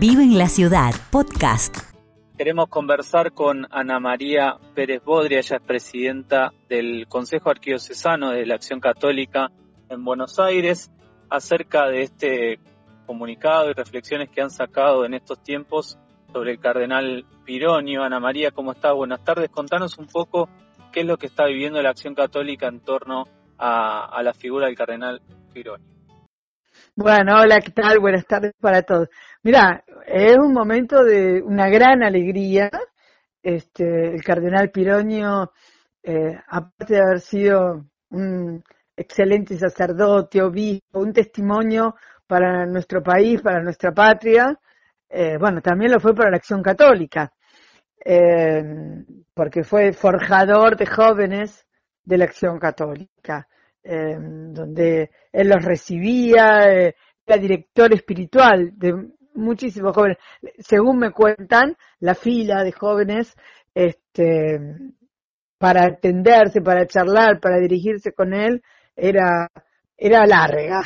Vive en la Ciudad, podcast. Queremos conversar con Ana María Pérez Bodria, ella es presidenta del Consejo Arquidiocesano de la Acción Católica en Buenos Aires, acerca de este comunicado y reflexiones que han sacado en estos tiempos sobre el cardenal Pironio. Ana María, ¿cómo está? Buenas tardes. Contanos un poco qué es lo que está viviendo la Acción Católica en torno a, a la figura del cardenal Pironio. Bueno, hola, ¿qué tal? Buenas tardes para todos. Mira, es un momento de una gran alegría. Este, el cardenal Pironio, eh, aparte de haber sido un excelente sacerdote, obispo, un testimonio para nuestro país, para nuestra patria, eh, bueno, también lo fue para la acción católica, eh, porque fue forjador de jóvenes de la acción católica. Em, donde él los recibía, eh, era director espiritual de muchísimos jóvenes. Según me cuentan, la fila de jóvenes este, para atenderse, para charlar, para dirigirse con él, era, era larga.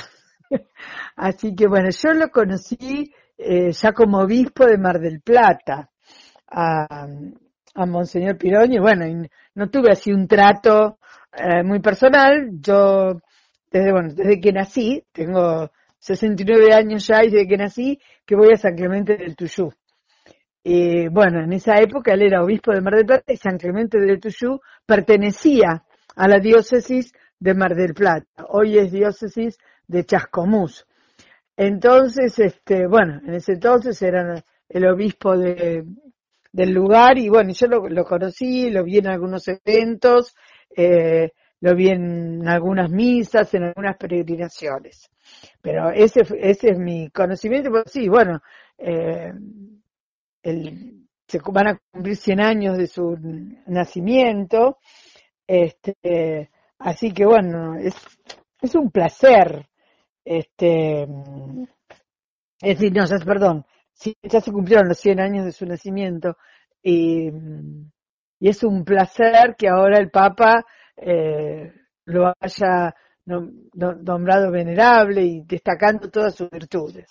Así que bueno, yo lo conocí eh, ya como obispo de Mar del Plata, a, a Monseñor Pironi, bueno, no tuve así un trato eh, muy personal. Yo, desde, bueno, desde que nací, tengo 69 años ya y desde que nací, que voy a San Clemente del Tuyú. Y bueno, en esa época él era obispo de Mar del Plata y San Clemente del Tuyú pertenecía a la diócesis de Mar del Plata. Hoy es diócesis de Chascomús. Entonces, este, bueno, en ese entonces era el obispo de, del lugar y bueno, yo lo, lo conocí, lo vi en algunos eventos eh, lo vi en algunas misas, en algunas peregrinaciones. Pero ese, es mi conocimiento, pues sí, bueno, eh, se van a cumplir 100 años de su nacimiento, este, así que bueno, es, es un placer, este, es decir, no, perdón, ya se cumplieron los 100 años de su nacimiento y y es un placer que ahora el Papa eh, lo haya nombrado venerable y destacando todas sus virtudes.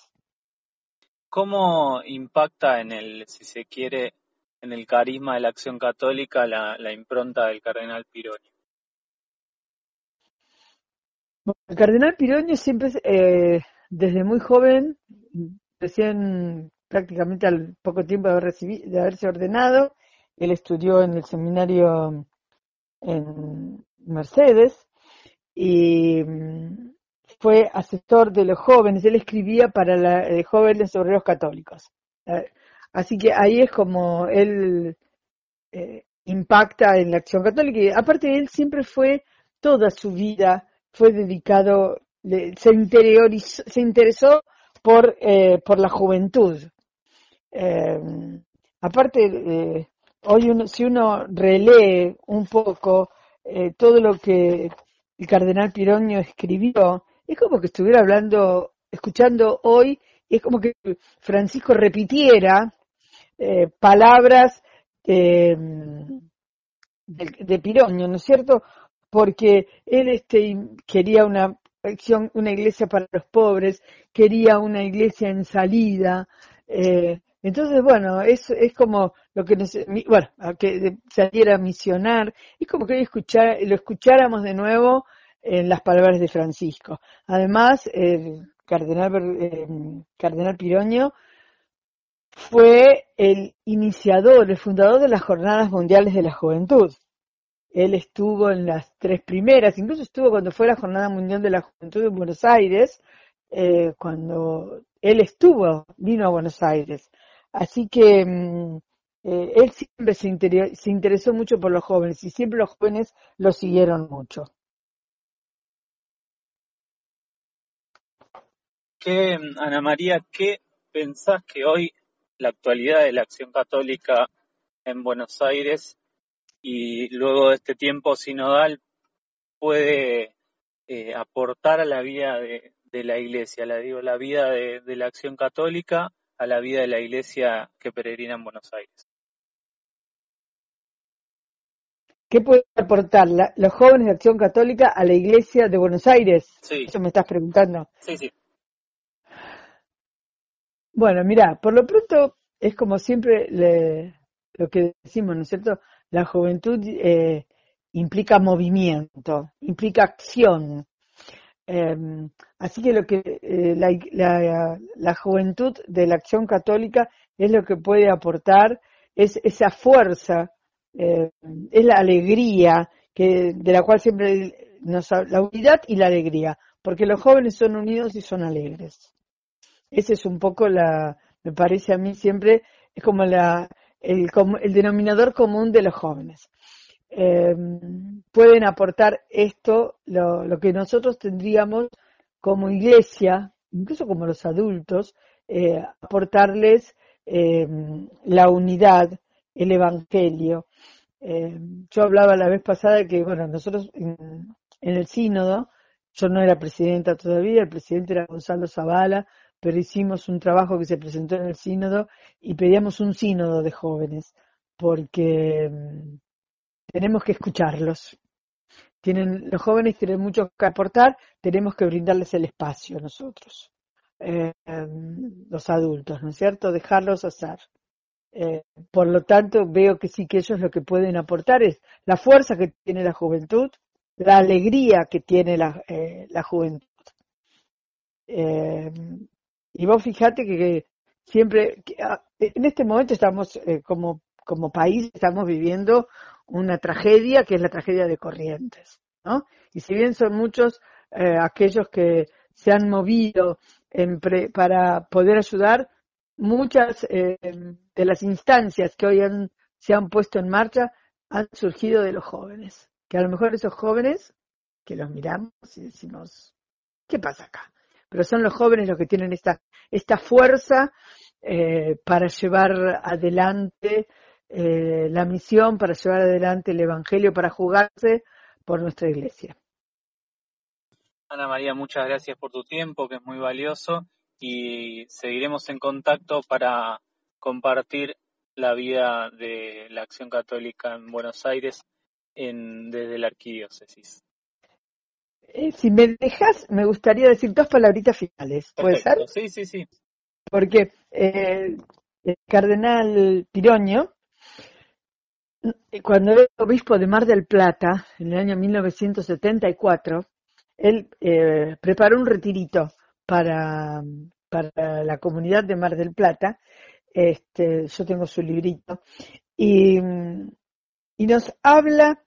¿Cómo impacta en el, si se quiere, en el carisma de la acción católica la, impronta del cardenal Pironi? el cardenal Pironi siempre, eh, desde muy joven, recién prácticamente al poco tiempo de, haber recibido, de haberse ordenado, él estudió en el seminario en Mercedes y mm, fue asesor de los jóvenes. Él escribía para los eh, jóvenes obreros católicos. Eh, así que ahí es como él eh, impacta en la acción católica. Y aparte, él siempre fue, toda su vida, fue dedicado, se, interiorizó, se interesó por, por la juventud. aparte, hoy uno, si uno relee un poco eh, todo lo que el cardenal Pironio escribió, es como que estuviera hablando, escuchando hoy, es como que Francisco repitiera eh, palabras de, de, Pironio, ¿no es cierto? Porque él este, quería una una iglesia para los pobres, quería una iglesia en salida, eh, entonces, bueno, es, es como lo que, bueno, que saliera a misionar, es como que escuchar, lo escucháramos de nuevo en las palabras de Francisco. Además, el cardenal, eh, cardenal Piroño fue el iniciador, el fundador de las Jornadas Mundiales de la Juventud. Él estuvo en las tres primeras, incluso estuvo cuando fue la Jornada Mundial de la Juventud en Buenos Aires, eh, cuando él estuvo, vino a Buenos Aires. Así que mm, eh, él siempre se, interesó mucho por los jóvenes y siempre los jóvenes lo siguieron mucho. ¿Qué, Ana María, qué pensás que hoy la actualidad de la acción católica en Buenos Aires y luego de este tiempo sinodal puede eh, aportar a la vida de, la iglesia, la digo, la vida de la acción católica a la vida de la iglesia que peregrina en Buenos Aires. ¿Qué puede aportar los jóvenes de Acción Católica a la iglesia de Buenos Aires? Sí. Eso me estás preguntando. Sí, sí. Bueno, mira, por lo pronto es como siempre lo que decimos, ¿no es cierto? La juventud eh, implica movimiento, implica acción. Em, así que lo que eh, la, juventud de la acción católica es lo que puede aportar, es esa fuerza, eh, es la alegría que, de la cual siempre nos la unidad y la alegría, porque los jóvenes son unidos y son alegres. Ese es un poco la, me parece a mí siempre, es como la, el, el denominador común de los jóvenes. Eh, pueden aportar esto, lo, que nosotros tendríamos como iglesia, incluso como los adultos, eh, aportarles la unidad, el evangelio. yo hablaba la vez pasada que, bueno, nosotros en, en, el sínodo, yo no era presidenta todavía, el presidente era Gonzalo Zavala, pero hicimos un trabajo que se presentó en el sínodo y pedíamos un sínodo de jóvenes, porque tenemos que escucharlos. Tienen, los jóvenes tienen mucho que aportar, tenemos que brindarles el espacio nosotros, eh, em, los adultos, ¿no es cierto? Dejarlos hacer. Eh, por lo tanto, veo que sí que ellos lo que pueden aportar es la fuerza que tiene la juventud, la alegría que tiene la, eh, la juventud. Em, y vos fíjate que, siempre, ah, en este momento estamos como, como país, estamos viviendo una tragedia que es la tragedia de Corrientes. ¿no? Y si bien son muchos eh, aquellos que se han movido para poder ayudar, muchas eh, de las instancias que hoy se han puesto en marcha han surgido de los jóvenes. Que a lo mejor esos jóvenes, que los miramos y decimos, ¿qué pasa acá? Pero son los jóvenes los que tienen esta, esta fuerza eh, para llevar adelante eh, la misión para llevar adelante el Evangelio, para jugarse por nuestra iglesia. Ana María, muchas gracias por tu tiempo, que es muy valioso, y seguiremos en contacto para compartir la vida de la acción católica en Buenos Aires en, desde la arquidiócesis. Eh, si me dejas, me gustaría decir dos palabritas finales. ¿Puede ser? Sí, sí, sí. Porque eh, el cardenal Piroño cuando era obispo de Mar del Plata, en el año 1974, él eh, preparó un retirito para, para la comunidad de Mar del Plata. Este, yo tengo su librito. Y, y nos habla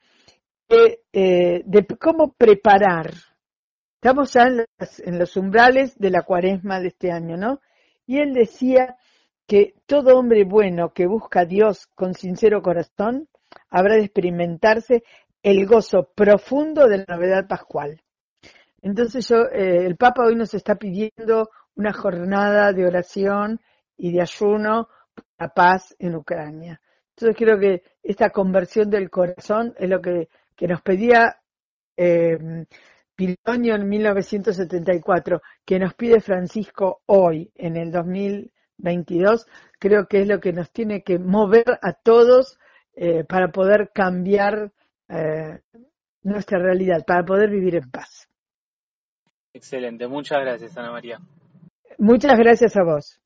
de, eh, de, cómo preparar. Estamos ya en, en los umbrales de la cuaresma de este año, ¿no? Y él decía que todo hombre bueno que busca a Dios con sincero corazón habrá de experimentarse el gozo profundo de la novedad pascual. Entonces yo, eh, el Papa hoy nos está pidiendo una jornada de oración y de ayuno para paz en Ucrania. Entonces creo que esta conversión del corazón es lo que, nos pedía eh, en 1974, que nos pide Francisco hoy, en el 2000 22, creo que es lo que nos tiene que mover a todos eh, para poder cambiar eh, nuestra realidad, para poder vivir en paz. Excelente, muchas gracias Ana María. Muchas gracias a vos.